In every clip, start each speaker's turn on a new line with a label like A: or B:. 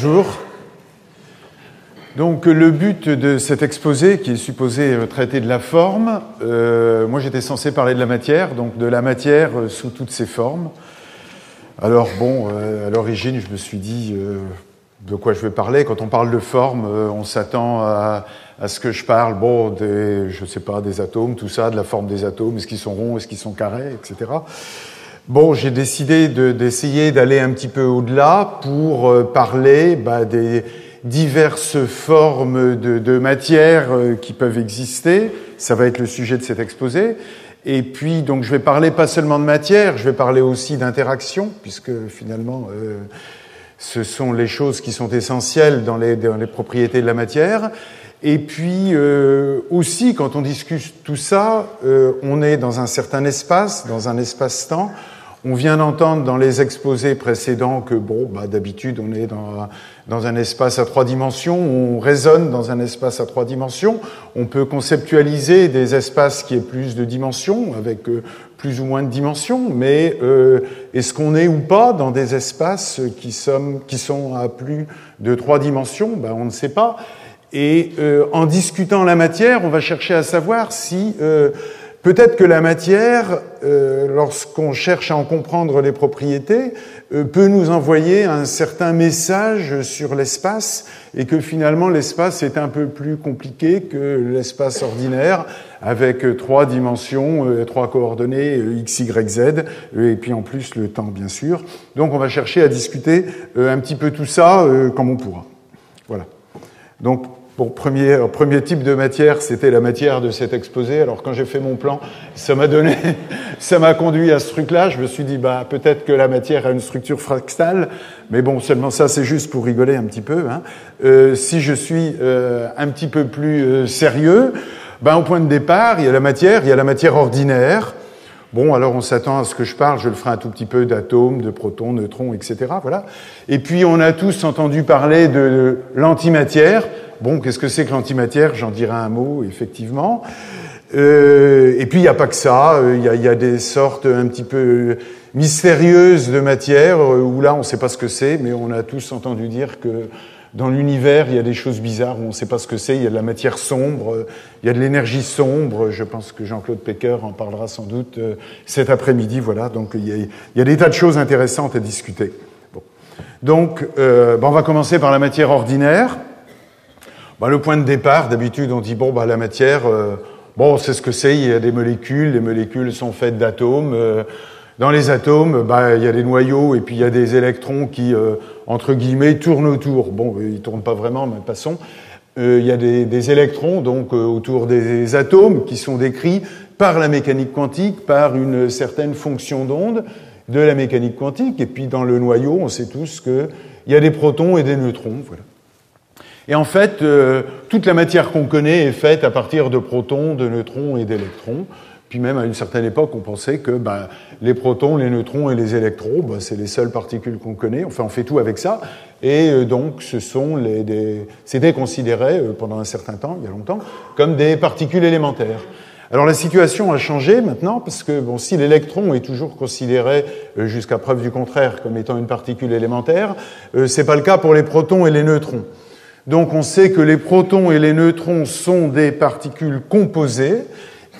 A: Bonjour. Donc le but de cet exposé, qui est supposé traiter de la forme, euh, moi j'étais censé parler de la matière, donc de la matière euh, sous toutes ses formes. Alors bon, euh, à l'origine, je me suis dit de quoi je vais parler. Quand on parle de forme, on s'attend à, ce que je parle, bon, des, je sais pas, des atomes, tout ça, de la forme des atomes, est-ce qu'ils sont ronds, est-ce qu'ils sont carrés, etc. Bon, j'ai décidé d'essayer d'aller un petit peu au-delà pour parler bah, des diverses formes de, de matière euh, qui peuvent exister. Ça va être le sujet de cet exposé. Et puis, donc, je vais parler pas seulement de matière, je vais parler aussi d'interaction, puisque finalement, euh, ce sont les choses qui sont essentielles dans les, dans les propriétés de la matière. Et puis euh, aussi, quand on discute tout ça, euh, on est dans un certain espace, dans un espace-temps. On vient d'entendre dans les exposés précédents que, bon, bah, d'habitude, on est dans, dans un espace à trois dimensions, on résonne dans un espace à trois dimensions. On peut conceptualiser des espaces qui aient plus de dimensions, avec euh, plus ou moins de dimensions, mais euh, est-ce qu'on est ou pas dans des espaces qui, sont, qui sont à plus de trois dimensions? Ben, On ne sait pas. Et euh, en discutant la matière, on va chercher à savoir si Peut-être que la matière, euh, lorsqu'on cherche à en comprendre les propriétés, euh, peut nous envoyer un certain message sur l'espace et que finalement l'espace est un peu plus compliqué que l'espace ordinaire avec trois dimensions, euh, trois coordonnées x, y, z et puis en plus le temps bien sûr. Donc on va chercher à discuter un petit peu tout ça comme on pourra. Voilà. Donc Bon, premier, premier type de matière, c'était la matière de cet exposé. Alors quand j'ai fait mon plan, ça m'a donné, ça m'a conduit à ce truc-là. Je me suis dit, bah peut-être que la matière a une structure fractale, mais bon, seulement ça, c'est juste pour rigoler un petit peu. Hein. Euh, si je suis euh, un petit peu plus euh, sérieux, ben au point de départ, il y a la matière, il y a la matière ordinaire. Bon, alors on s'attend à ce que je parle, je le ferai un tout petit peu d'atomes, de protons, neutrons, etc. Voilà. Et puis on a tous entendu parler de l'antimatière. Bon, qu'est-ce que c'est que l'antimatière? J'en dirai un mot, effectivement. Euh, et puis il n'y a pas que ça, euh, il y, y, a, des sortes un petit peu mystérieuses de matière, euh, où là on ne sait pas ce que c'est, mais on a tous entendu dire que dans l'univers il y a des choses bizarres où on ne sait pas ce que c'est, il y a de la matière sombre, il y a de l'énergie sombre, je pense que Jean-Claude Pecker en parlera sans doute cet après-midi, voilà, donc il y, y, a, des tas de choses intéressantes à discuter. Bon. Donc euh, on va commencer par la matière ordinaire. Bah, le point de départ, d'habitude, on dit bon, bah, la matière, euh, bon, c'est ce que c'est. Il y a des molécules. Les molécules sont faites d'atomes. Euh, dans les atomes, bah, il y a des noyaux et puis il y a des électrons qui, euh, entre guillemets, tournent autour. Bon, ils tournent pas vraiment, mais passons. il y a des, des électrons donc autour des atomes qui sont décrits par la mécanique quantique, par une certaine fonction d'onde de la mécanique quantique. Et puis dans le noyau, on sait tous qu'il y a des protons et des neutrons. Voilà. Et en fait, euh, toute la matière qu'on connaît est faite à partir de protons, de neutrons et d'électrons. Puis même à une certaine époque, on pensait que ben, les protons, les neutrons et les électrons, ben, c'est les seules particules qu'on connaît. Enfin, on fait tout avec ça. Et euh, donc, ce sont les, des, c'était considéré euh, pendant un certain temps, il y a longtemps, comme des particules élémentaires. Alors la situation a changé maintenant parce que bon, si l'électron est toujours considéré jusqu'à preuve du contraire comme étant une particule élémentaire, euh, c'est pas le cas pour les protons et les neutrons. Donc on sait que les protons et les neutrons sont des particules composées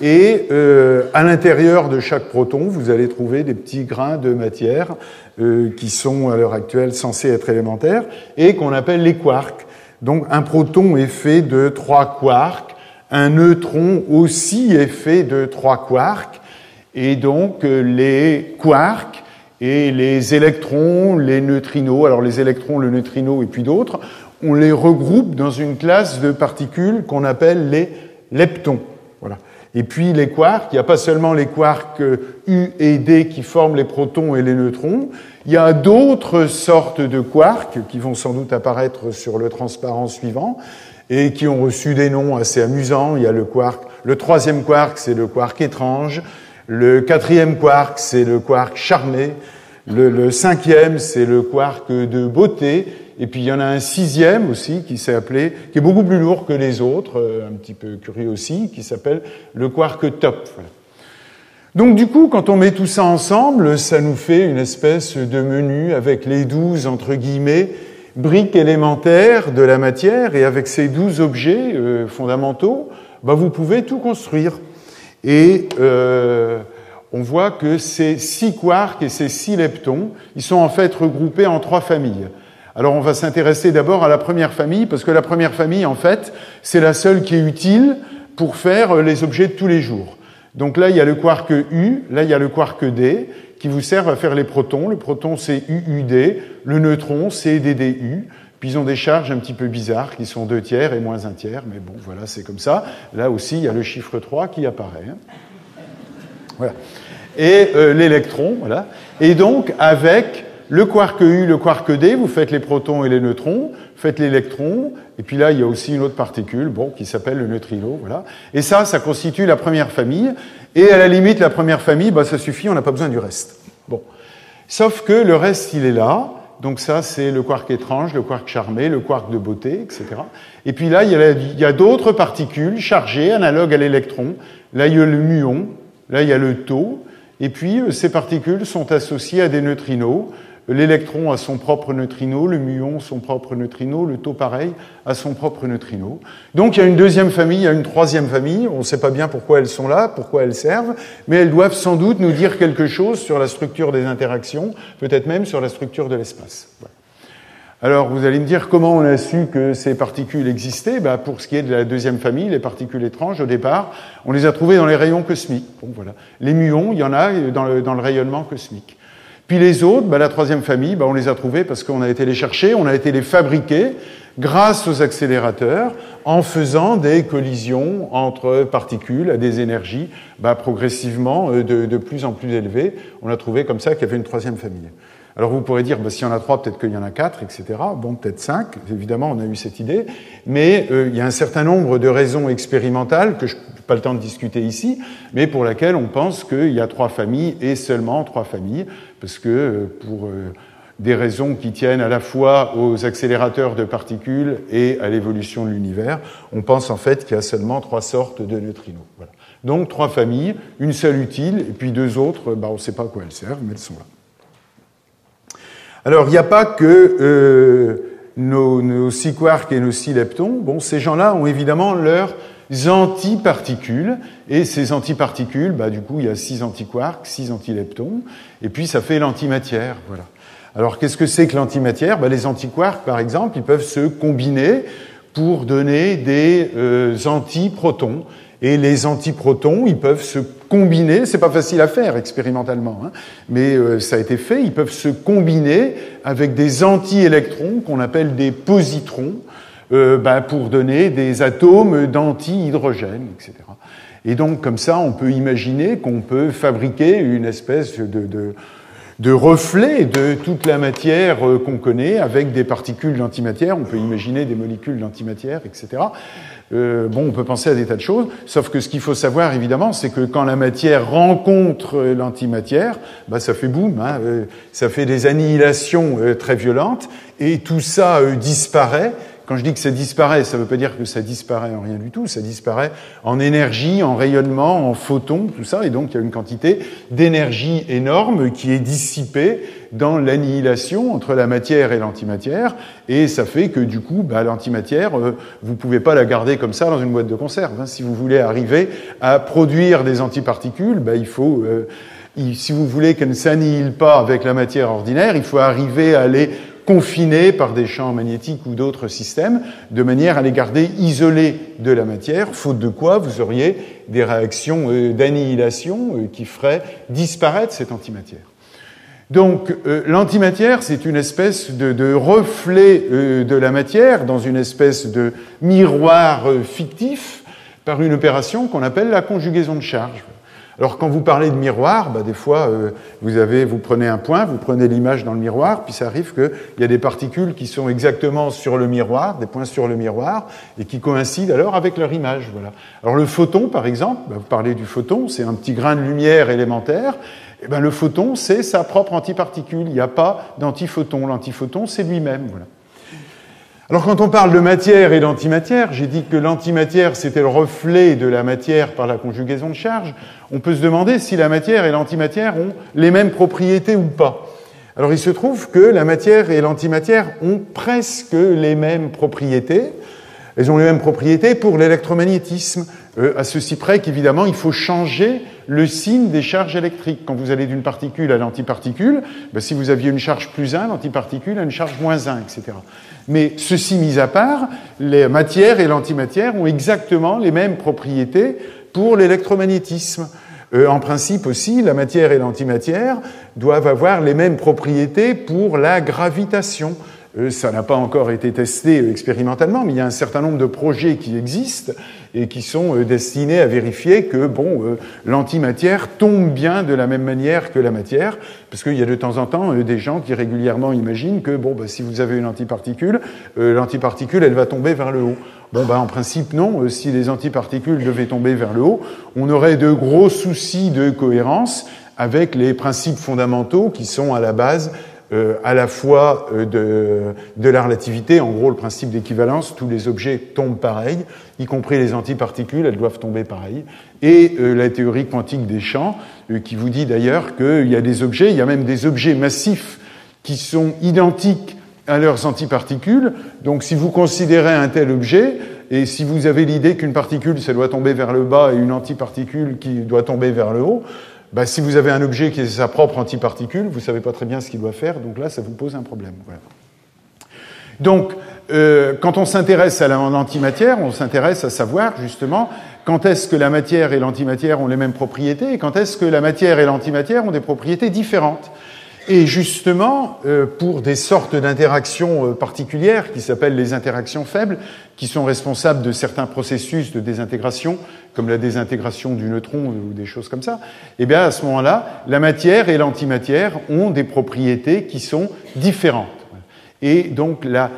A: et euh, à l'intérieur de chaque proton, vous allez trouver des petits grains de matière euh, qui sont à l'heure actuelle censés être élémentaires et qu'on appelle les quarks. Donc un proton est fait de trois quarks, un neutron aussi est fait de trois quarks et donc euh, les quarks et les électrons, les neutrinos, alors les électrons, le neutrino et puis d'autres, on les regroupe dans une classe de particules qu'on appelle les leptons. Voilà. Et puis les quarks, il n'y a pas seulement les quarks U et D qui forment les protons et les neutrons, il y a d'autres sortes de quarks qui vont sans doute apparaître sur le transparent suivant et qui ont reçu des noms assez amusants. Il y a le quark, le troisième quark, c'est le quark étrange, le quatrième quark, c'est le quark charmé, le, le cinquième, c'est le quark de beauté, et puis il y en a un sixième aussi qui s'est appelé, qui est beaucoup plus lourd que les autres, euh, un petit peu curieux aussi, qui s'appelle le quark top. Donc du coup, quand on met tout ça ensemble, ça nous fait une espèce de menu avec les douze entre guillemets briques élémentaires de la matière, et avec ces douze objets euh, fondamentaux, bah, vous pouvez tout construire. Et euh, on voit que ces six quarks et ces six leptons, ils sont en fait regroupés en trois familles. Alors on va s'intéresser d'abord à la première famille, parce que la première famille, en fait, c'est la seule qui est utile pour faire les objets de tous les jours. Donc là, il y a le quark U, là, il y a le quark D, qui vous servent à faire les protons. Le proton, c'est UUD, le neutron, c'est DDU. Puis ils ont des charges un petit peu bizarres qui sont deux tiers et moins un tiers, mais bon, voilà, c'est comme ça. Là aussi, il y a le chiffre 3 qui apparaît. Hein. Voilà. Et euh, l'électron, voilà. Et donc, avec le quark U, le quark D, vous faites les protons et les neutrons, faites l'électron, et puis là, il y a aussi une autre particule, bon, qui s'appelle le neutrino, voilà. Et ça, ça constitue la première famille. Et à la limite, la première famille, bah, ça suffit, on n'a pas besoin du reste. Bon. Sauf que le reste, il est là. Donc ça, c'est le quark étrange, le quark charmé, le quark de beauté, etc. Et puis là, il y a, d'autres particules chargées, analogues à l'électron. Là, il y a le muon, là, il y a le taux. Et puis, euh, ces particules sont associées à des neutrinos. L'électron a son propre neutrino, le muon son propre neutrino, le taux pareil a son propre neutrino. Donc il y a une deuxième famille, il y a une troisième famille, on ne sait pas bien pourquoi elles sont là, pourquoi elles servent, mais elles doivent sans doute nous dire quelque chose sur la structure des interactions, peut-être même sur la structure de l'espace. Alors vous allez me dire comment on a su que ces particules existaient? Bah, Pour ce qui est de la deuxième famille, les particules étranges, au départ, on les a trouvées dans les rayons cosmiques. Bon, voilà. Les muons, il y en a dans le, dans le rayonnement cosmique. Puis les autres, bah, la troisième famille, bah, on les a trouvés parce qu'on a été les chercher, on a été les fabriquer grâce aux accélérateurs en faisant des collisions entre particules à des énergies bah, progressivement euh, de, de, plus en plus élevées. On a trouvé comme ça qu'il y avait une troisième famille. Alors vous pourrez dire, bah, s'il y en a trois, peut-être qu'il y en a quatre, etc. Bon, peut-être cinq. Évidemment, on a eu cette idée. Mais euh, il y a un certain nombre de raisons expérimentales que je n'ai pas le temps de discuter ici, mais pour lesquelles on pense qu'il y a trois familles et seulement trois familles parce que euh, pour euh, des raisons qui tiennent à la fois aux accélérateurs de particules et à l'évolution de l'univers, on pense en fait qu'il y a seulement trois sortes de neutrinos. Voilà. Donc trois familles, une seule utile, et puis deux autres, bah, on ne sait pas à quoi elles servent, mais elles sont là. Alors, il n'y a pas que euh, nos, nos six quarks et nos six leptons. Bon, ces gens-là ont évidemment leurs antiparticules, et ces antiparticules, bah, du coup, il y a six antiquarks, six antileptons, et puis ça fait l'antimatière. Voilà. Alors, qu'est-ce que c'est que l'antimatière? Bah, Les antiquarks, par exemple, ils peuvent se combiner pour donner des euh, antiprotons. Et les antiprotons, ils peuvent se combiner, c'est pas facile à faire expérimentalement, hein, mais euh, ça a été fait, ils peuvent se combiner avec des antiélectrons qu'on appelle des positrons, euh, bah, pour donner des atomes d'anti-hydrogène, etc. Et donc, comme ça, on peut imaginer qu'on peut fabriquer une espèce de, de, de, reflet de toute la matière euh, qu'on connaît avec des particules d'antimatière. On peut imaginer des molécules d'antimatière, etc. Euh, bon, on peut penser à des tas de choses, sauf que ce qu'il faut savoir, évidemment, c'est que quand la matière rencontre l'antimatière, bah, ça fait boum, hein, euh, ça fait des annihilations euh, très violentes, et tout ça disparaît, quand je dis que ça disparaît, ça ne veut pas dire que ça disparaît en rien du tout, ça disparaît en énergie, en rayonnement, en photons, tout ça, et donc il y a une quantité d'énergie énorme qui est dissipée dans l'annihilation entre la matière et l'antimatière, et ça fait que du coup, bah, l'antimatière, euh, vous ne pouvez pas la garder comme ça dans une boîte de conserve. Hein. Si vous voulez arriver à produire des antiparticules, bah, il faut... Euh, si vous voulez qu'elles ne s'annihilent pas avec la matière ordinaire, il faut arriver à les confinés par des champs magnétiques ou d'autres systèmes, de manière à les garder isolés de la matière, faute de quoi vous auriez des réactions euh, d'annihilation euh, qui feraient disparaître cette antimatière. Donc euh, l'antimatière, c'est une espèce de, de reflet de la matière dans une espèce de miroir fictif par une opération qu'on appelle la conjugaison de charge. Alors quand vous parlez de miroir, bah, des fois euh, vous avez, vous prenez un point, vous prenez l'image dans le miroir, puis ça arrive qu'il y a des particules qui sont exactement sur le miroir, des points sur le miroir, et qui coïncident alors avec leur image. Voilà. Alors le photon, par exemple, bah, vous parlez du photon, c'est un petit grain de lumière élémentaire. Eh ben, le photon, c'est sa propre antiparticule. Il n'y a pas d'antiphoton. L'antiphoton, c'est lui-même. Voilà. Alors quand on parle de matière et d'antimatière, j'ai dit que l'antimatière c'était le reflet de la matière par la conjugaison de charge. On peut se demander si la matière et l'antimatière ont les mêmes propriétés ou pas. Alors il se trouve que la matière et l'antimatière ont presque les mêmes propriétés. Elles ont les mêmes propriétés pour l'électromagnétisme, euh, à ceci près qu'évidemment il faut changer le signe des charges électriques. Quand vous allez d'une particule à l'antiparticule, ben, si vous aviez une charge plus 1, l'antiparticule a une charge moins 1, etc. Mais ceci mis à part, les matières et l'antimatière ont exactement les mêmes propriétés pour l'électromagnétisme. Euh, en principe aussi, la matière et l'antimatière doivent avoir les mêmes propriétés pour la gravitation. Euh, ça n'a pas encore été testé euh, expérimentalement, mais il y a un certain nombre de projets qui existent et qui sont destinés à vérifier que bon, l'antimatière tombe bien de la même manière que la matière, parce qu'il y a de temps en temps des gens qui régulièrement imaginent que bon, bah, si vous avez une antiparticule, l'antiparticule elle va tomber vers le haut. Bon, ben, en principe, non. Euh, si les antiparticules devaient tomber vers le haut, on aurait de gros soucis de cohérence avec les principes fondamentaux qui sont à la base euh, à la fois euh, de, de, la relativité, en gros le principe d'équivalence, tous les objets tombent pareil, y compris les antiparticules, elles doivent tomber pareil, et la théorie quantique des champs, qui vous dit d'ailleurs qu'il y a des objets, il y a même des objets massifs qui sont identiques à leurs antiparticules. Donc si vous considérez un tel objet, et si vous avez l'idée qu'une particule, ça doit tomber vers le bas, et une antiparticule qui doit tomber vers le haut, bah, si vous avez un objet qui est sa propre antiparticule, vous ne savez pas très bien ce qu'il doit faire, donc là, ça vous pose un problème. Donc, euh, quand on s'intéresse à l'antimatière, on s'intéresse à savoir justement quand est-ce que la matière et l'antimatière ont les mêmes propriétés et quand est-ce que la matière et l'antimatière ont des propriétés différentes. Et justement, euh, pour des sortes d'interactions euh, particulières qui s'appellent les interactions faibles, qui sont responsables de certains processus de désintégration, comme la désintégration du neutron ou des choses comme ça, eh bien à ce moment-là, la matière et l'antimatière ont des propriétés qui sont différentes. Et donc la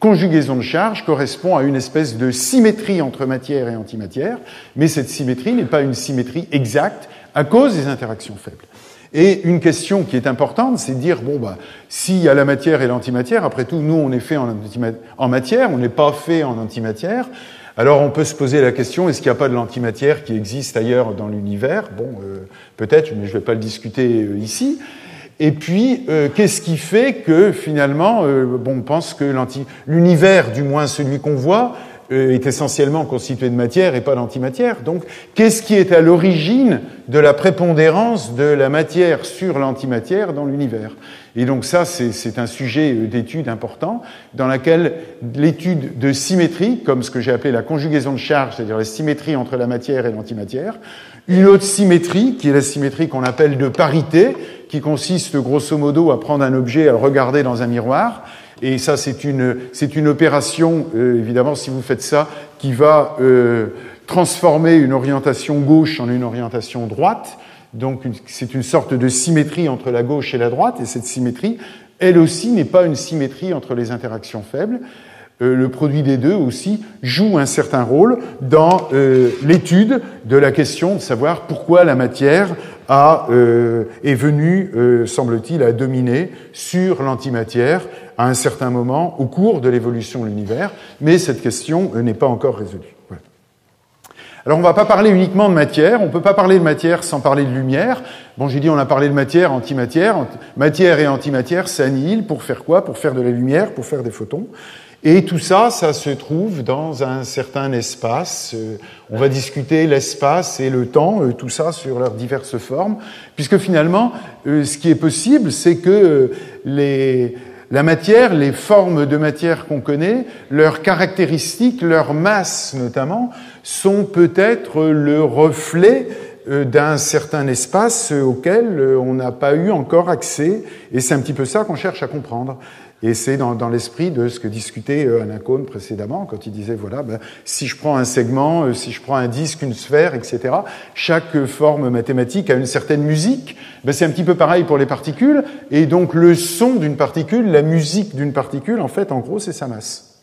A: conjugaison de charge correspond à une espèce de symétrie entre matière et antimatière, mais cette symétrie n'est pas une symétrie exacte à cause des interactions faibles. Et une question qui est importante, c'est de dire, bon, bah, s'il y a la matière et l'antimatière, après tout, nous, on est fait en, matière, on n'est pas fait en antimatière. Alors on peut se poser la question, est-ce qu'il n'y a pas de l'antimatière qui existe ailleurs dans l'univers? Bon, euh, peut-être, mais je ne vais pas le discuter euh, ici. Et puis, euh, qu'est-ce qui fait que finalement, bon, on pense que l'univers, du moins celui qu'on voit, euh, est essentiellement constitué de matière et pas d'antimatière. Donc, qu'est-ce qui est à l'origine de la prépondérance de la matière sur l'antimatière dans l'univers? Et donc ça, c'est un sujet euh, d'étude important dans laquelle l'étude de symétrie, comme ce que j'ai appelé la conjugaison de charge, c'est-à-dire la symétrie entre la matière et l'antimatière, une autre symétrie, qui est la symétrie qu'on appelle de parité, qui consiste grosso modo à prendre un objet, à le regarder dans un miroir, et ça, c'est une, c'est une opération, euh, évidemment, si vous faites ça, qui va euh, transformer une orientation gauche en une orientation droite. Donc, c'est une sorte de symétrie entre la gauche et la droite. Et cette symétrie, elle aussi, n'est pas une symétrie entre les interactions faibles. Euh, le produit des deux aussi joue un certain rôle dans euh, l'étude de la question de savoir pourquoi la matière a, euh, est venue, semble-t-il, à dominer sur l'antimatière à un certain moment au cours de l'évolution de l'univers, mais cette question n'est pas encore résolue. Alors on ne va pas parler uniquement de matière, on ne peut pas parler de matière sans parler de lumière. Bon, j'ai dit on a parlé de matière, antimatière. Matière et antimatière s'annihilent pour faire quoi? Pour faire de la lumière, pour faire des photons. Et tout ça, ça se trouve dans un certain espace. Euh, on va discuter l'espace et le temps, euh, tout ça sur leurs diverses formes, puisque finalement, euh, ce qui est possible, c'est que les, la matière, les formes de matière qu'on connaît, leurs caractéristiques, leur masse notamment, sont peut-être le reflet d'un certain espace auquel on n'a pas eu encore accès, et c'est un petit peu ça qu'on cherche à comprendre. Et c'est dans, l'esprit de ce que discutait euh, Alain Cohn précédemment, quand il disait, voilà, ben, si je prends un segment, euh, si je prends un disque, une sphère, etc., chaque forme mathématique a une certaine musique. Ben, c'est un petit peu pareil pour les particules. Et donc le son d'une particule, la musique d'une particule, en fait, en gros, c'est sa masse.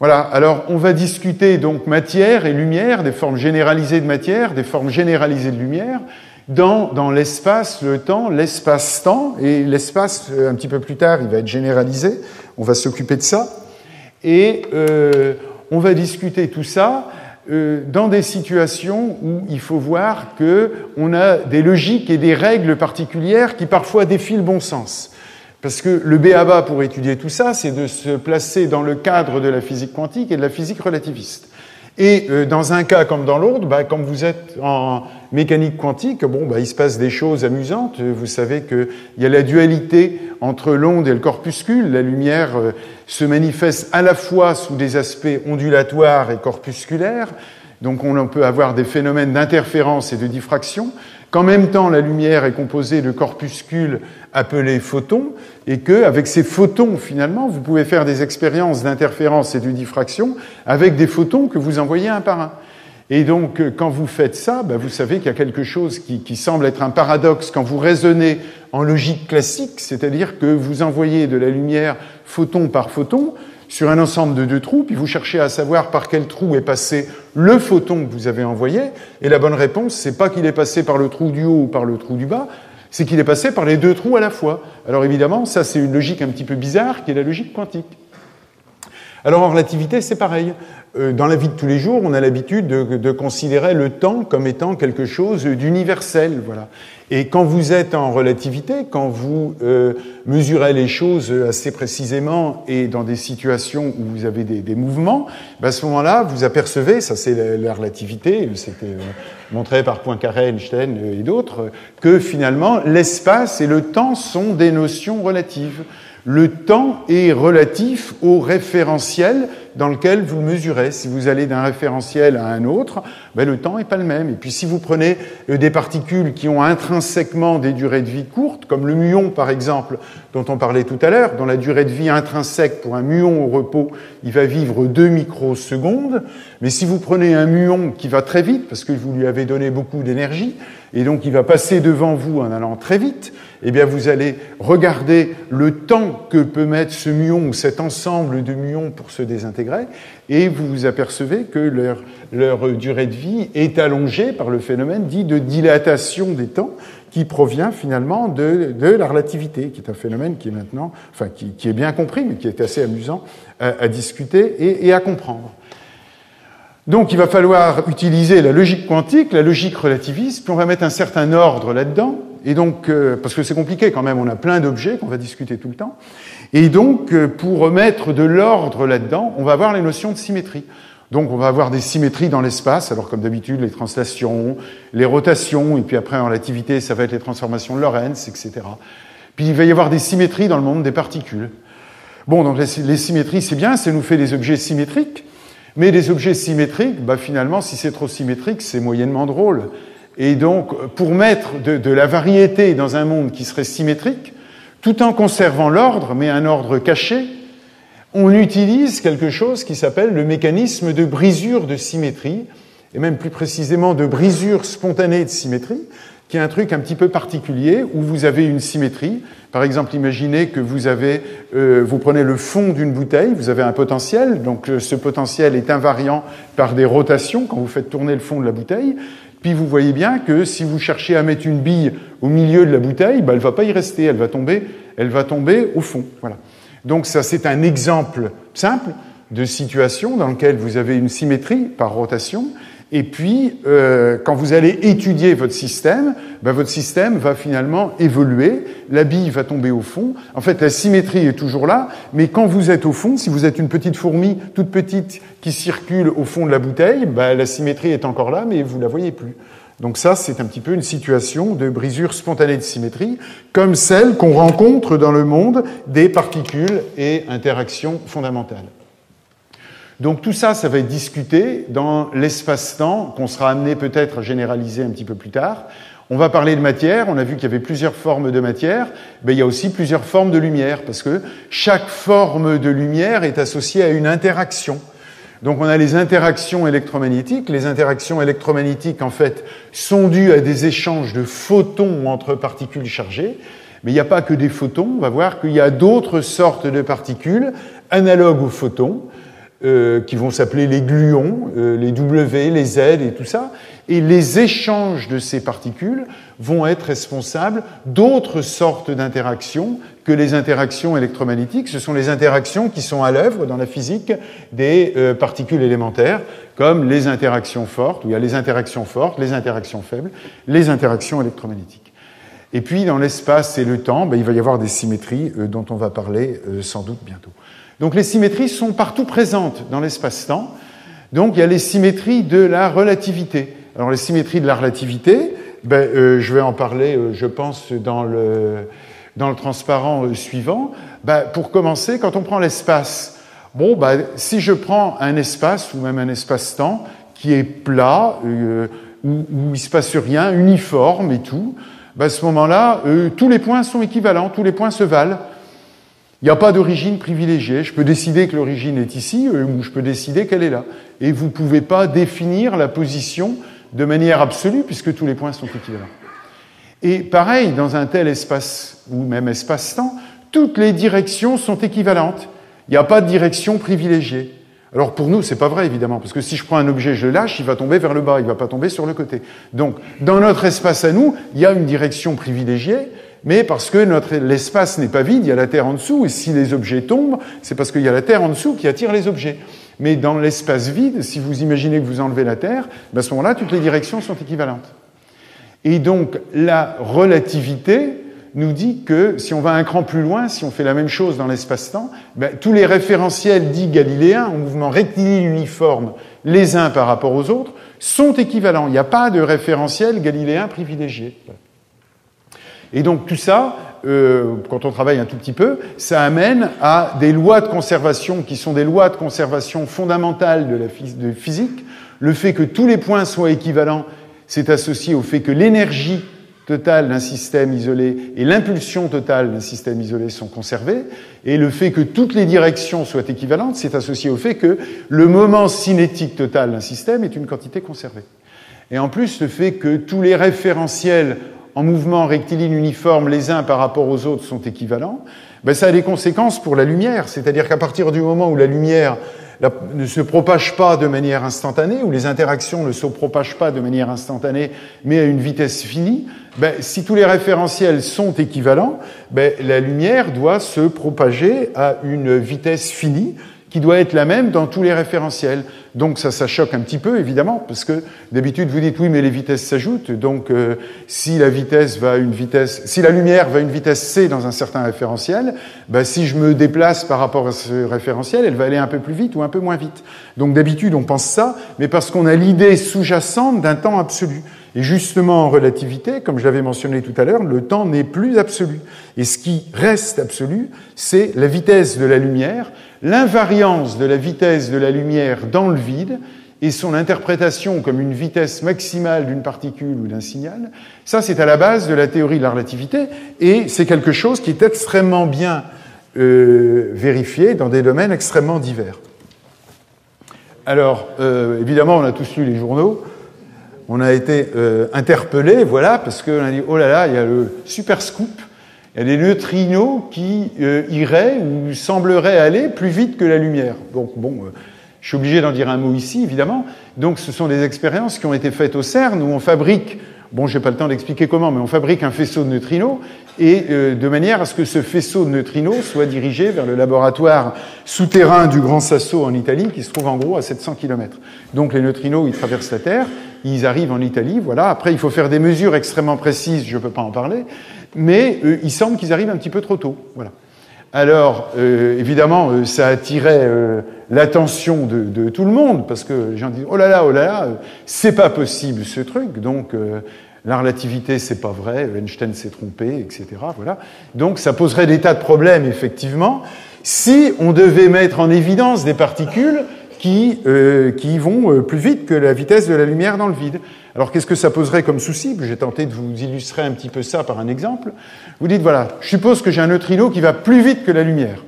A: Voilà, alors on va discuter donc matière et lumière, des formes généralisées de matière, des formes généralisées de lumière dans, l'espace, le temps, l'espace-temps, et l'espace, euh, un petit peu plus tard, il va être généralisé, on va s'occuper de ça, et euh, on va discuter tout ça euh, dans des situations où il faut voir que on a des logiques et des règles particulières qui parfois défient le bon sens. Parce que le BABA pour étudier tout ça, c'est de se placer dans le cadre de la physique quantique et de la physique relativiste. Et euh, dans un cas comme dans l'autre, bah, comme vous êtes en mécanique quantique, bon, bah, il se passe des choses amusantes. Vous savez qu'il y a la dualité entre l'onde et le corpuscule. La lumière euh, se manifeste à la fois sous des aspects ondulatoires et corpusculaires. Donc on peut avoir des phénomènes d'interférence et de diffraction qu'en même temps la lumière est composée de corpuscules appelés photons, et que avec ces photons, finalement, vous pouvez faire des expériences d'interférence et de diffraction avec des photons que vous envoyez un par un. Et donc, quand vous faites ça, ben, vous savez qu'il y a quelque chose qui, semble être un paradoxe quand vous raisonnez en logique classique, c'est-à-dire que vous envoyez de la lumière photon par photon, sur un ensemble de deux trous, puis vous cherchez à savoir par quel trou est passé le photon que vous avez envoyé, et la bonne réponse, c'est pas qu'il est passé par le trou du haut ou par le trou du bas, c'est qu'il est passé par les deux trous à la fois. Alors évidemment, ça c'est une logique un petit peu bizarre qui est la logique quantique. Alors en relativité, c'est pareil. Euh, dans la vie de tous les jours, on a l'habitude de, considérer le temps comme étant quelque chose d'universel. Voilà. Et quand vous êtes en relativité, quand vous euh, mesurez les choses assez précisément et dans des situations où vous avez des, mouvements, ben, à ce moment-là, vous apercevez, ça c'est la, relativité, c'était euh, montré par Poincaré, Einstein et d'autres, que finalement l'espace et le temps sont des notions relatives le temps est relatif au référentiel dans lequel vous mesurez. Si vous allez d'un référentiel à un autre, ben, le temps n'est pas le même. Et puis si vous prenez euh, des particules qui ont intrinsèquement des durées de vie courtes, comme le muon par exemple, dont on parlait tout à l'heure, dont la durée de vie intrinsèque pour un muon au repos, il va vivre 2 microsecondes. Mais si vous prenez un muon qui va très vite, parce que vous lui avez donné beaucoup d'énergie, et donc il va passer devant vous en allant très vite, eh bien vous allez regarder le temps que peut mettre ce muon ou cet ensemble de muons pour se désintégrer, et vous vous apercevez que leur, durée de vie est allongée par le phénomène dit de dilatation des temps, qui provient finalement de, la relativité, qui est un phénomène qui est maintenant, enfin qui, est bien compris, mais qui est assez amusant à, à discuter et, et à comprendre. Donc il va falloir utiliser la logique quantique, la logique relativiste, puis on va mettre un certain ordre là-dedans, et donc, euh, parce que c'est compliqué quand même, on a plein d'objets qu'on va discuter tout le temps, et donc euh, pour remettre de l'ordre là-dedans, on va avoir les notions de symétrie. Donc on va avoir des symétries dans l'espace, alors comme d'habitude les translations, les rotations, et puis après en relativité ça va être les transformations de Lorentz, etc. Puis il va y avoir des symétries dans le monde des particules. Bon, donc les, les symétries c'est bien, ça nous fait des objets symétriques, mais des objets symétriques, bah finalement, si c'est trop symétrique, c'est moyennement drôle. Et donc, pour mettre de, la variété dans un monde qui serait symétrique, tout en conservant l'ordre, mais un ordre caché, on utilise quelque chose qui s'appelle le mécanisme de brisure de symétrie, et même plus précisément de brisure spontanée de symétrie, qui est un truc un petit peu particulier où vous avez une symétrie. Par exemple, imaginez que vous avez, euh, vous prenez le fond d'une bouteille, vous avez un potentiel, donc euh, ce potentiel est invariant par des rotations quand vous faites tourner le fond de la bouteille. Puis vous voyez bien que si vous cherchez à mettre une bille au milieu de la bouteille, bah, elle va pas y rester, elle va tomber, elle va tomber au fond. Voilà. Donc ça, c'est un exemple simple de situation dans lequel vous avez une symétrie par rotation et puis, euh, quand vous allez étudier votre système, ben votre système va finalement évoluer, la bille va tomber au fond. En fait, la symétrie est toujours là, mais quand vous êtes au fond, si vous êtes une petite fourmi toute petite qui circule au fond de la bouteille, ben la symétrie est encore là, mais vous la voyez plus. Donc ça, c'est un petit peu une situation de brisure spontanée de symétrie, comme celle qu'on rencontre dans le monde des particules et interactions fondamentales. Donc tout ça, ça va être discuté dans l'espace-temps qu'on sera amené peut-être à généraliser un petit peu plus tard. On va parler de matière, on a vu qu'il y avait plusieurs formes de matière, mais il y a aussi plusieurs formes de lumière, parce que chaque forme de lumière est associée à une interaction. Donc on a les interactions électromagnétiques. Les interactions électromagnétiques, en fait, sont dues à des échanges de photons entre particules chargées. Mais il n'y a pas que des photons. On va voir qu'il y a d'autres sortes de particules analogues aux photons euh, qui vont s'appeler les gluons, euh, les W, les Z et tout ça. Et les échanges de ces particules vont être responsables d'autres sortes d'interactions que les interactions électromagnétiques. Ce sont les interactions qui sont à l'œuvre dans la physique des euh, particules élémentaires, comme les interactions fortes, où il y a les interactions fortes, les interactions faibles, les interactions électromagnétiques. Et puis, dans l'espace et le temps, ben, il va y avoir des symétries dont on va parler sans doute bientôt. Donc les symétries sont partout présentes dans l'espace-temps. Donc il y a les symétries de la relativité. Alors les symétries de la relativité, ben, euh, je vais en parler, euh, je pense, dans le, dans le transparent euh, suivant. Ben, pour commencer, quand on prend l'espace, bon, ben, si je prends un espace ou même un espace-temps qui est plat, où, où il se passe rien, uniforme et tout, ben, à ce moment-là, tous les points sont équivalents, tous les points se valent. Il n'y a pas d'origine privilégiée. Je peux décider que l'origine est ici euh, ou je peux décider qu'elle est là. Et vous ne pouvez pas définir la position de manière absolue puisque tous les points sont équivalents. Et pareil, dans un tel espace ou même espace-temps, toutes les directions sont équivalentes. Il n'y a pas de direction privilégiée. Alors pour nous, c'est pas vrai évidemment, parce que si je prends un objet, je le lâche, il va tomber vers le bas, il ne va pas tomber sur le côté. Donc, dans notre espace à nous, il y a une direction privilégiée, mais parce que notre, l'espace n'est pas vide, il y a la Terre en dessous, et si les objets tombent, c'est parce qu'il y a la Terre en dessous qui attire les objets. Mais dans l'espace vide, si vous imaginez que vous enlevez la Terre, ben, à ce moment-là, toutes les directions sont équivalentes. Et donc, la relativité nous dit que si on va un cran plus loin, si on fait la même chose dans l'espace-temps, ben, tous les référentiels dits galiléens en mouvement rectiligne uniforme les uns par rapport aux autres sont équivalents. Il n'y a pas de référentiel galiléen privilégié. Et donc tout ça, euh, quand on travaille un tout petit peu, ça amène à des lois de conservation qui sont des lois de conservation fondamentales de la physique. Le fait que tous les points soient équivalents, c'est associé au fait que l'énergie totale d'un système isolé et l'impulsion totale d'un système isolé sont conservées, et le fait que toutes les directions soient équivalentes, c'est associé au fait que le moment cinétique total d'un système est une quantité conservée. Et en plus, le fait que tous les référentiels en mouvement rectiligne uniforme les uns par rapport aux autres sont équivalents, ben ça a des conséquences pour la lumière. C'est-à-dire qu'à partir du moment où la lumière ne se propage pas de manière instantanée, où les interactions ne se propagent pas de manière instantanée, mais à une vitesse finie, ben, si tous les référentiels sont équivalents, ben, la lumière doit se propager à une vitesse finie, qui doit être la même dans tous les référentiels. Donc ça, ça choque un petit peu, évidemment, parce que d'habitude vous dites oui, mais les vitesses s'ajoutent. Donc euh, si la vitesse va à une vitesse, si la lumière va à une vitesse c dans un certain référentiel, bah, si je me déplace par rapport à ce référentiel, elle va aller un peu plus vite ou un peu moins vite. Donc d'habitude on pense ça, mais parce qu'on a l'idée sous-jacente d'un temps absolu. Et justement, en relativité, comme je l'avais mentionné tout à l'heure, le temps n'est plus absolu. Et ce qui reste absolu, c'est la vitesse de la lumière, l'invariance de la vitesse de la lumière dans le vide et son interprétation comme une vitesse maximale d'une particule ou d'un signal. Ça, c'est à la base de la théorie de la relativité et c'est quelque chose qui est extrêmement bien euh, vérifié dans des domaines extrêmement divers. Alors, euh, évidemment, on a tous lu les journaux on a été euh, interpellé, voilà, parce qu'on a dit oh là là, il y a le super scoop, des neutrinos qui euh, iraient ou sembleraient aller plus vite que la lumière. Donc bon, euh, je suis obligé d'en dire un mot ici, évidemment. Donc ce sont des expériences qui ont été faites au CERN où on fabrique Bon, j'ai pas le temps d'expliquer comment, mais on fabrique un faisceau de neutrinos et euh, de manière à ce que ce faisceau de neutrinos soit dirigé vers le laboratoire souterrain du Grand Sasso en Italie, qui se trouve en gros à 700 km. Donc les neutrinos, ils traversent la Terre, ils arrivent en Italie, voilà. Après, il faut faire des mesures extrêmement précises, je peux pas en parler, mais euh, il semble qu'ils arrivent un petit peu trop tôt, voilà. Alors, euh, évidemment, euh, ça attirait l'attention de, de, tout le monde, parce que les gens disent, oh là là, oh là là, c'est pas possible ce truc, donc la relativité, c'est pas vrai, Einstein s'est trompé, etc. Voilà. Donc, ça poserait des tas de problèmes, effectivement, si on devait mettre en évidence des particules qui, qui vont plus vite que la vitesse de la lumière dans le vide. Alors qu'est-ce que ça poserait comme souci? J'ai tenté de vous illustrer un petit peu ça par un exemple. Vous dites, voilà, je suppose que j'ai un neutrino qui va plus vite que la lumière.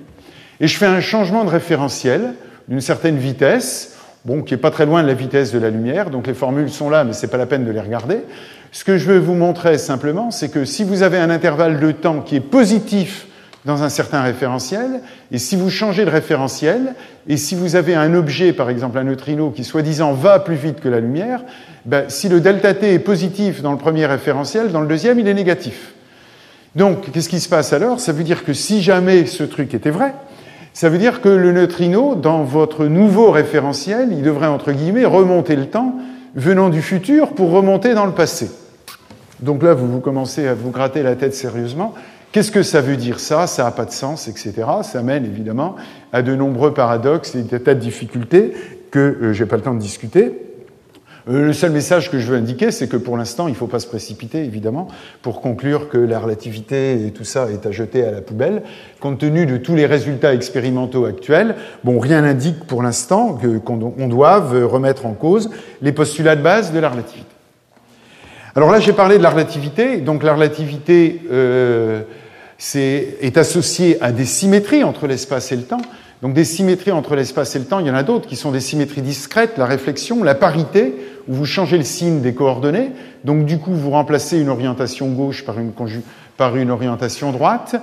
A: Et je fais un changement de référentiel d'une certaine vitesse, bon, qui est pas très loin de la vitesse de la lumière, donc les formules sont là, mais c'est pas la peine de les regarder. Ce que je veux vous montrer simplement, c'est que si vous avez un intervalle de temps qui est positif dans un certain référentiel, et si vous changez de référentiel, et si vous avez un objet, par exemple un neutrino, qui soi-disant va plus vite que la lumière, ben, si le delta t est positif dans le premier référentiel, dans le deuxième, il est négatif. Donc, qu'est-ce qui se passe alors? Ça veut dire que si jamais ce truc était vrai, ça veut dire que le neutrino, dans votre nouveau référentiel, il devrait, entre guillemets, remonter le temps venant du futur pour remonter dans le passé. Donc là, vous, vous commencez à vous gratter la tête sérieusement. Qu'est-ce que ça veut dire ça? Ça n'a pas de sens, etc. Ça mène évidemment à de nombreux paradoxes et des tas de difficultés que euh, je n'ai pas le temps de discuter. Euh, le seul message que je veux indiquer, c'est que pour l'instant, il ne faut pas se précipiter, évidemment, pour conclure que la relativité et tout ça est à jeter à la poubelle. Compte tenu de tous les résultats expérimentaux actuels, bon, rien n'indique pour l'instant qu'on doive remettre en cause les postulats de base de la relativité. Alors là, j'ai parlé de la relativité. Donc la relativité euh, est associée à des symétries entre l'espace et le temps. Donc des symétries entre l'espace et le temps, il y en a d'autres qui sont des symétries discrètes, la réflexion, la parité, où vous changez le signe des coordonnées. Donc du coup, vous remplacez une orientation gauche par une, par une orientation droite.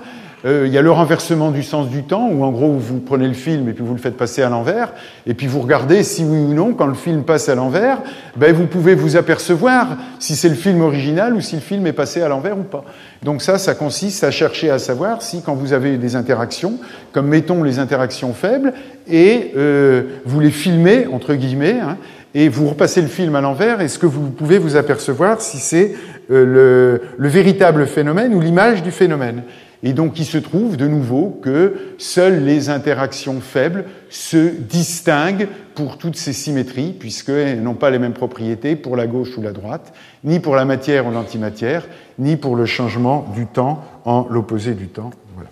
A: Euh, il y a le renversement du sens du temps, où en gros vous prenez le film et puis vous le faites passer à l'envers, et puis vous regardez si oui ou non, quand le film passe à l'envers, ben, vous pouvez vous apercevoir si c'est le film original ou si le film est passé à l'envers ou pas. Donc ça, ça consiste à chercher à savoir si quand vous avez des interactions, comme mettons les interactions faibles, et euh, vous les filmez, entre guillemets, hein, et vous repassez le film à l'envers, est-ce que vous pouvez vous apercevoir si c'est euh, le, le véritable phénomène ou l'image du phénomène? Et donc il se trouve de nouveau que seules les interactions faibles se distinguent pour toutes ces symétries, puisqu'elles n'ont pas les mêmes propriétés pour la gauche ou la droite, ni pour la matière ou l'antimatière, ni pour le changement du temps en l'opposé du temps. Voilà.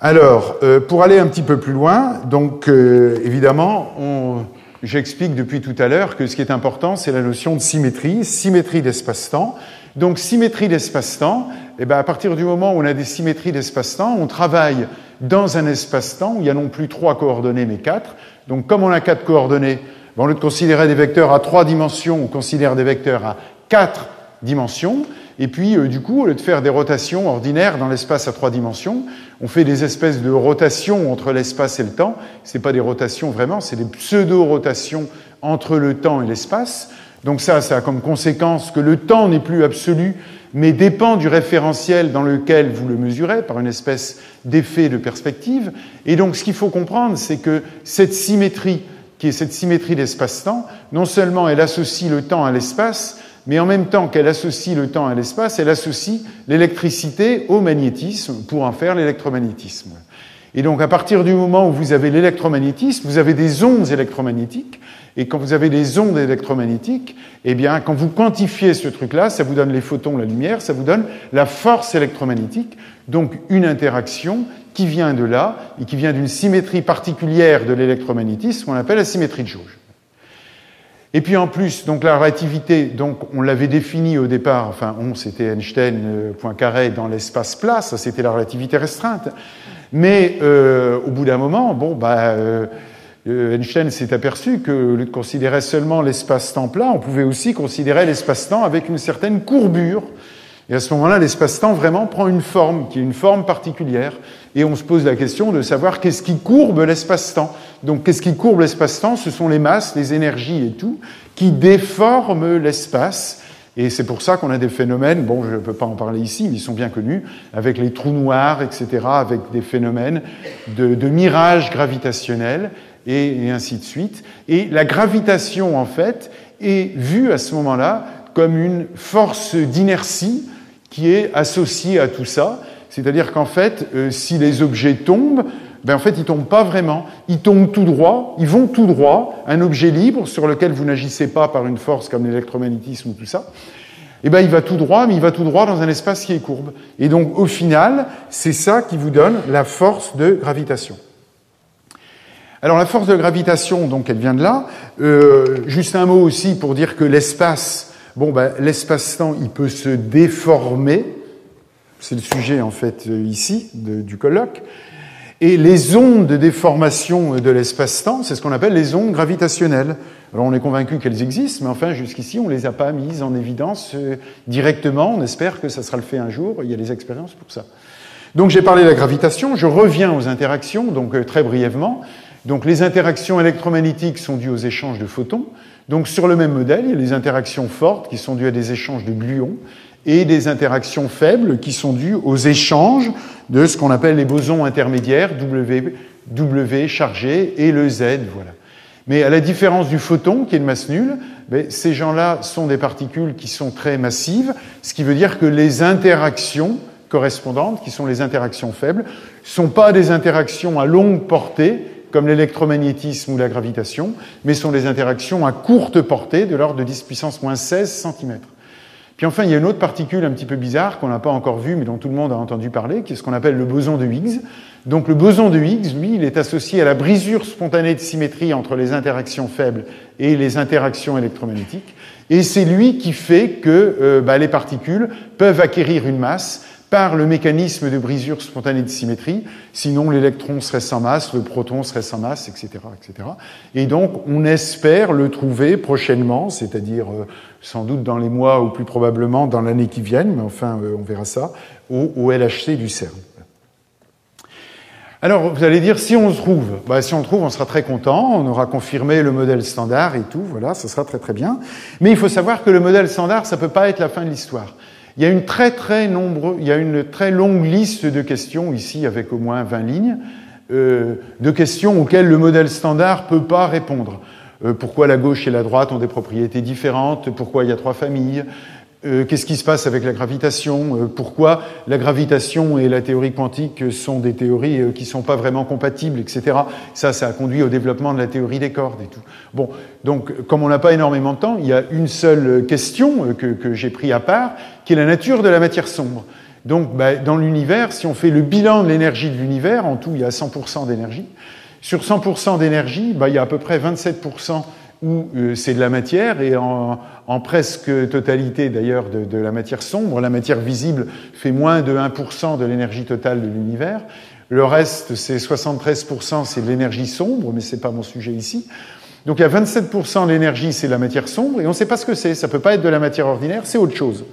A: Alors, euh, pour aller un petit peu plus loin, donc euh, évidemment, j'explique depuis tout à l'heure que ce qui est important, c'est la notion de symétrie, symétrie d'espace-temps. Donc symétrie d'espace-temps, eh bien, à partir du moment où on a des symétries d'espace-temps, on travaille dans un espace-temps où il y a non plus trois coordonnées mais quatre. Donc comme on a quatre coordonnées, ben, au lieu de considérer des vecteurs à trois dimensions, on considère des vecteurs à quatre dimensions. Et puis, euh, du coup, au lieu de faire des rotations ordinaires dans l'espace à trois dimensions, on fait des espèces de rotations entre l'espace et le temps. Ce pas des rotations vraiment, c'est des pseudo-rotations entre le temps et l'espace. Donc ça, ça a comme conséquence que le temps n'est plus absolu, mais dépend du référentiel dans lequel vous le mesurez, par une espèce d'effet de perspective. Et donc ce qu'il faut comprendre, c'est que cette symétrie, qui est cette symétrie d'espace-temps, non seulement elle associe le temps à l'espace, mais en même temps qu'elle associe le temps à l'espace, elle associe l'électricité au magnétisme pour en faire l'électromagnétisme. Et donc à partir du moment où vous avez l'électromagnétisme, vous avez des ondes électromagnétiques et quand vous avez des ondes électromagnétiques, eh bien, quand vous quantifiez ce truc-là, ça vous donne les photons, la lumière, ça vous donne la force électromagnétique, donc une interaction qui vient de là et qui vient d'une symétrie particulière de l'électromagnétisme qu'on appelle la symétrie de jauge. Et puis en plus, donc la relativité, donc on l'avait définie au départ, enfin on c'était Einstein euh, point carré dans l'espace plat, ça c'était la relativité restreinte. Mais euh, au bout d'un moment, bon bah euh, Einstein s'est aperçu que, au lieu de considérer seulement l'espace-temps plat, on pouvait aussi considérer l'espace-temps avec une certaine courbure. Et à ce moment-là, l'espace-temps vraiment prend une forme, qui est une forme particulière. Et on se pose la question de savoir qu'est-ce qui courbe l'espace-temps. Donc, qu'est-ce qui courbe l'espace-temps? Ce sont les masses, les énergies et tout, qui déforment l'espace. Et c'est pour ça qu'on a des phénomènes, bon, je ne peux pas en parler ici, mais ils sont bien connus, avec les trous noirs, etc., avec des phénomènes de, de mirage gravitationnel et, ainsi de suite. Et la gravitation, en fait, est vue à ce moment-là comme une force d'inertie qui est associée à tout ça. C'est-à-dire qu'en fait, euh, si les objets tombent, ben en fait, ils tombent pas vraiment. Ils tombent tout droit, ils vont tout droit. Un objet libre sur lequel vous n'agissez pas par une force comme l'électromagnétisme ou tout ça, eh ben, il va tout droit, mais il va tout droit dans un espace qui est courbe. Et donc, au final, c'est ça qui vous donne la force de gravitation. Alors la force de gravitation, donc elle vient de là. Euh, juste un mot aussi pour dire que l'espace, bon, ben, l'espace-temps, il peut se déformer. C'est le sujet en fait euh, ici du colloque. Et les ondes de déformation de l'espace-temps, c'est ce qu'on appelle les ondes gravitationnelles. Alors on est convaincu qu'elles existent, mais enfin jusqu'ici on les a pas mises en évidence euh, directement. On espère que ça sera le fait un jour. Il y a des expériences pour ça. Donc j'ai parlé de la gravitation, je reviens aux interactions, donc euh, très brièvement. Donc les interactions électromagnétiques sont dues aux échanges de photons. Donc sur le même modèle, il y a les interactions fortes qui sont dues à des échanges de gluons et des interactions faibles qui sont dues aux échanges de ce qu'on appelle les bosons intermédiaires, W, W chargé et le Z, voilà. Mais à la différence du photon, qui est une masse nulle, ben, ces gens-là sont des particules qui sont très massives, ce qui veut dire que les interactions correspondantes, qui sont les interactions faibles, ne sont pas des interactions à longue portée, comme l'électromagnétisme ou la gravitation, mais sont des interactions à courte portée, de l'ordre de 10 puissance moins 16 cm. Puis enfin, il y a une autre particule un petit peu bizarre qu'on n'a pas encore vue, mais dont tout le monde a entendu parler, qui est ce qu'on appelle le boson de Higgs. Donc le boson de Higgs, lui, il est associé à la brisure spontanée de symétrie entre les interactions faibles et les interactions électromagnétiques. Et c'est lui qui fait que euh, bah, les particules peuvent acquérir une masse par le mécanisme de brisure spontanée de symétrie, sinon l'électron serait sans masse, le proton serait sans masse, etc., etc. Et donc on espère le trouver prochainement, c'est-à-dire euh, sans doute dans les mois ou plus probablement dans l'année qui vient, mais enfin euh, on verra ça, au, LHC du CERN. Alors, vous allez dire, si on le trouve, bah, si on trouve, on sera très content, on aura confirmé le modèle standard et tout, voilà, ce sera très très bien. Mais il faut savoir que le modèle standard, ça peut pas être la fin de l'histoire. Il y a une très longue liste de questions ici avec au moins 20 lignes euh, de questions auxquelles le modèle standard peut pas répondre. Euh, pourquoi la gauche et la droite ont des propriétés différentes? Pourquoi il y a trois familles? Euh, qu'est-ce qui se passe avec la gravitation euh, Pourquoi la gravitation et la théorie quantique sont des théories euh, qui ne sont pas vraiment compatibles, etc. Ça, ça a conduit au développement de la théorie des cordes et tout. Bon, donc, comme on n'a pas énormément de temps, il y a une seule question que, que j'ai pris à part, qui est la nature de la matière sombre. Donc, bah, dans l'univers, si on fait le bilan de l'énergie de l'univers, en tout, il y a 100% d'énergie. Sur 100% d'énergie, bah, il y a à peu près 27% où euh, c'est de la matière, et en, en presque totalité d'ailleurs de, de, la matière sombre. La matière visible fait moins de 1% de l'énergie totale de l'univers. Le reste, c'est 73%, c'est de l'énergie sombre, mais c'est pas mon sujet ici. Donc il y a 27% de l'énergie, c'est de la matière sombre, et on ne sait pas ce que c'est. Ça peut pas être de la matière ordinaire, c'est autre chose.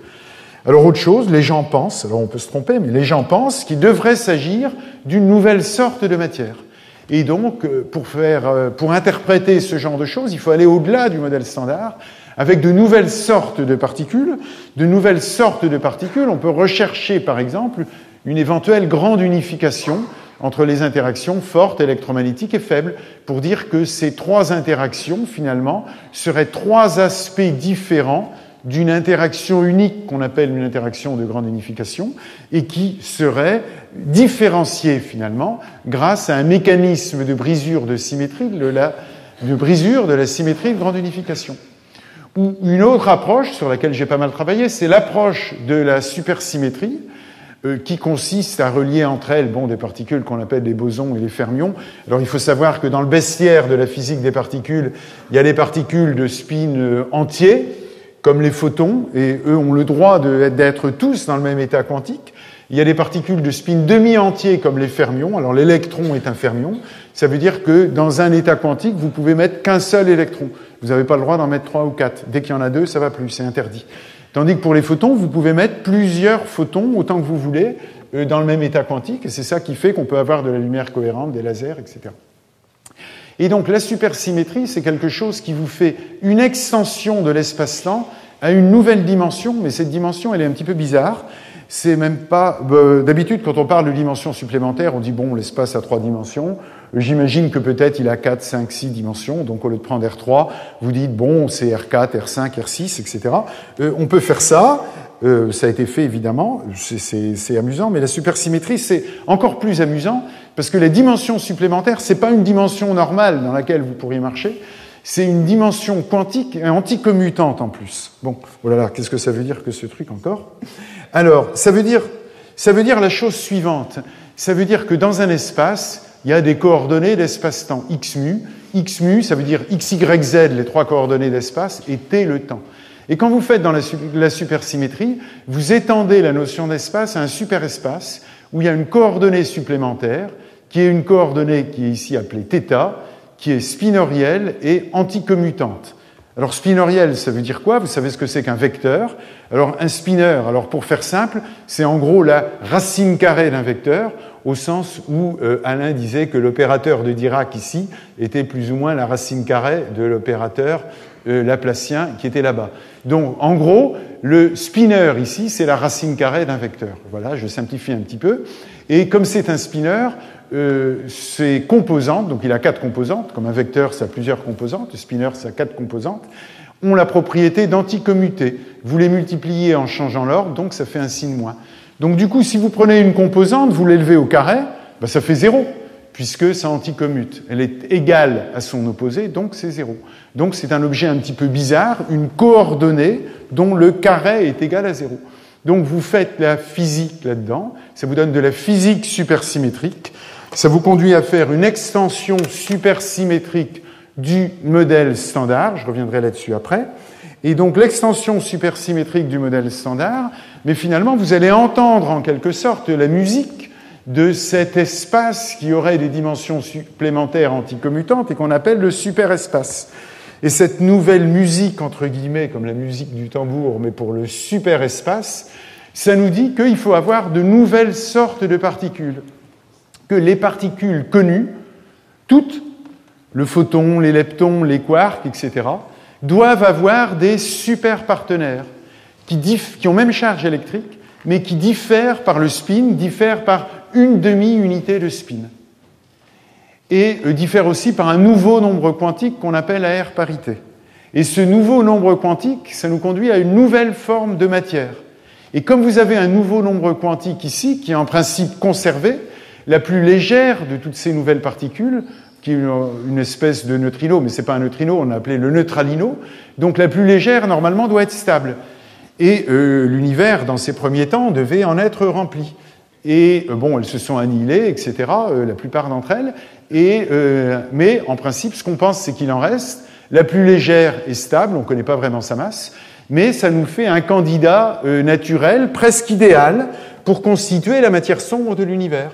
A: Alors autre chose, les gens pensent, alors on peut se tromper, mais les gens pensent qu'il devrait s'agir d'une nouvelle sorte de matière. Et donc, euh, pour, euh, pour interpréter ce genre de choses, il faut aller au-delà du modèle standard, avec de nouvelles sortes de particules. De nouvelles sortes de particules, on peut rechercher, par exemple, une éventuelle grande unification entre les interactions fortes, électromagnétiques et faibles, pour dire que ces trois interactions, finalement, seraient trois aspects différents d'une interaction unique qu'on appelle une interaction de grande unification et qui serait différenciée finalement grâce à un mécanisme de brisure de symétrie de la, de brisure de la symétrie de grande unification. Ou une autre approche sur laquelle j'ai pas mal travaillé, c'est l'approche de la supersymétrie euh, qui consiste à relier entre elles bon, des particules qu'on appelle les bosons et les fermions. Alors il faut savoir que dans le bestiaire de la physique des particules, il y a des particules de spin euh, entiers, comme les photons, et eux ont le droit d'être tous dans le même état quantique. Il y a des particules de spin demi-entier comme les fermions. Alors l'électron est un fermion. Ça veut dire que dans un état quantique, vous pouvez mettre qu'un seul électron. Vous n'avez pas le droit d'en mettre trois ou quatre. Dès qu'il y en a deux, ça va plus, c'est interdit. Tandis que pour les photons, vous pouvez mettre plusieurs photons autant que vous voulez euh, dans le même état quantique, et c'est ça qui fait qu'on peut avoir de la lumière cohérente, des lasers, etc. Et donc la supersymétrie, c'est quelque chose qui vous fait une extension de l'espace-temps à une nouvelle dimension, mais cette dimension, elle est un petit peu bizarre. C'est même pas. Euh, d'habitude, quand on parle de dimension supplémentaire, on dit bon, l'espace a trois dimensions. J'imagine que peut-être il a 4, 5, 6 dimensions. Donc au lieu de prendre R3, vous dites bon, c'est R4, R5, R6, etc. On peut faire ça. Euh, ça a été fait évidemment. C'est amusant, mais la supersymétrie, c'est encore plus amusant parce que les dimensions supplémentaires, c'est pas une dimension normale dans laquelle vous pourriez marcher, c'est une dimension quantique et anticommutante en plus. Bon, oh qu'est-ce que ça veut dire que ce truc encore? Alors, ça veut dire, ça veut dire la chose suivante. Ça veut dire que dans un espace, il y a des coordonnées d'espace-temps x mu. x mu, ça veut dire x, y, z, les trois coordonnées d'espace, et t le temps. Et quand vous faites dans la, la supersymétrie, vous étendez la notion d'espace à un superespace où il y a une coordonnée supplémentaire qui est une coordonnée qui est ici appelée θ, qui est spinorielle et anticommutante. Alors spinoriel, ça veut dire quoi? Vous savez ce que c'est qu'un vecteur? Alors un spinner, alors pour faire simple, c'est en gros la racine carrée d'un vecteur, au sens où euh, Alain disait que l'opérateur de Dirac ici était plus ou moins la racine carrée de l'opérateur euh, laplacien qui était là-bas. Donc en gros, le spinner ici, c'est la racine carrée d'un vecteur. Voilà, je simplifie un petit peu. Et comme c'est un spinner, euh, ses composantes, donc il a quatre composantes, comme un vecteur ça a plusieurs composantes, le spinner ça a quatre composantes, ont la propriété d'anticommuter. Vous les multipliez en changeant l'ordre, donc ça fait un signe moins. Donc du coup, si vous prenez une composante, vous l'élevez au carré, ben, ça fait zéro, puisque ça anticommute. Elle est égale à son opposé, donc c'est zéro. Donc c'est un objet un petit peu bizarre, une coordonnée dont le carré est égal à zéro. Donc vous faites la physique là-dedans, ça vous donne de la physique supersymétrique, ça vous conduit à faire une extension supersymétrique du modèle standard, je reviendrai là-dessus après. Et donc l'extension supersymétrique du modèle standard, mais finalement vous allez entendre en quelque sorte la musique de cet espace qui aurait des dimensions supplémentaires anticommutantes et qu'on appelle le superespace. Et cette nouvelle musique, entre guillemets, comme la musique du tambour, mais pour le superespace, ça nous dit qu'il faut avoir de nouvelles sortes de particules que les particules connues, toutes, le photon, les leptons, les quarks, etc., doivent avoir des super partenaires qui, qui ont même charge électrique, mais qui diffèrent par le spin, diffèrent par une demi-unité de spin. Et euh, diffèrent aussi par un nouveau nombre quantique qu'on appelle la R parité. Et ce nouveau nombre quantique, ça nous conduit à une nouvelle forme de matière. Et comme vous avez un nouveau nombre quantique ici, qui est en principe conservé, la plus légère de toutes ces nouvelles particules, qui est une espèce de neutrino, mais ce n'est pas un neutrino, on a appelé le neutralino, donc la plus légère, normalement, doit être stable. Et euh, l'univers, dans ses premiers temps, devait en être rempli. Et euh, bon, elles se sont annihilées, etc., euh, la plupart d'entre elles. Et, mais en principe, ce qu'on pense, c'est qu'il en reste. La plus légère est stable, on ne connaît pas vraiment sa masse, mais ça nous fait un candidat naturel, presque idéal, pour constituer la matière sombre de l'univers.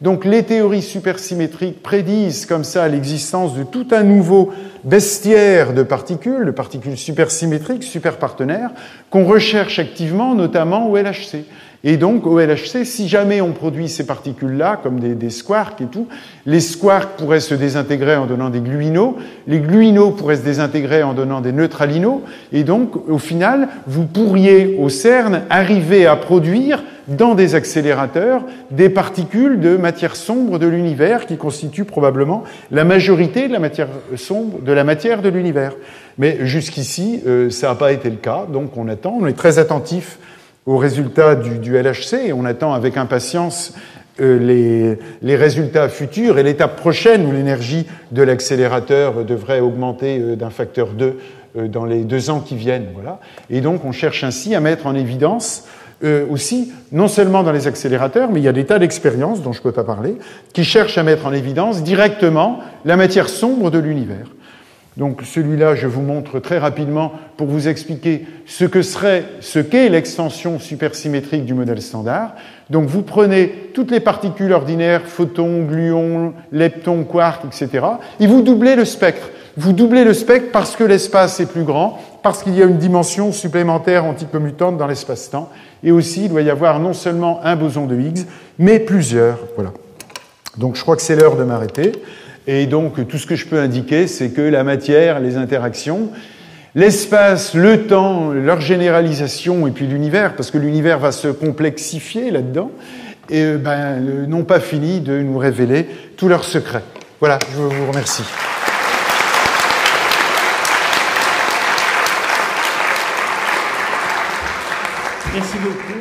A: Donc les théories supersymétriques prédisent comme ça l'existence de tout un nouveau bestiaire de particules, de particules supersymétriques, superpartenaires, qu'on recherche activement, notamment au LHC. Et donc, au LHC, si jamais on produit ces particules-là, comme des, des, squarks et tout, les squarks pourraient se désintégrer en donnant des gluinos, les gluinos pourraient se désintégrer en donnant des neutralinos, et donc, au final, vous pourriez, au CERN, arriver à produire dans des accélérateurs des particules de matière sombre de l'univers qui constituent probablement la majorité de la matière sombre de la matière de l'univers. Mais jusqu'ici, euh, ça n'a pas été le cas, donc on attend, on est très attentif aux résultats du, LHC et on attend avec impatience euh, les, résultats futurs et l'étape prochaine où l'énergie de l'accélérateur devrait augmenter euh, d'un facteur 2 euh, dans les deux ans qui viennent. Voilà. Et donc on cherche ainsi à mettre en évidence aussi, non seulement dans les accélérateurs, mais il y a des tas d'expériences dont je ne peux pas parler, qui cherchent à mettre en évidence directement la matière sombre de l'univers. Donc celui-là, je vous montre très rapidement pour vous expliquer ce que serait, ce qu'est l'extension supersymétrique du modèle standard. Donc vous prenez toutes les particules ordinaires, photons, gluons, leptons, quarks, etc., et vous doublez le spectre. Vous doublez le spectre parce que l'espace est plus grand, parce qu'il y a une dimension supplémentaire anticommutante dans l'espace-temps, et aussi il doit y avoir non seulement un boson de Higgs, mais plusieurs. Voilà. Donc je crois que c'est l'heure de m'arrêter. Et donc, tout ce que je peux indiquer, c'est que la matière, les interactions, l'espace, le temps, leur généralisation, et puis l'univers, parce que l'univers va se complexifier là-dedans, et ben, n'ont pas fini de nous révéler tous leurs secrets. Voilà, je vous remercie.
B: Merci beaucoup.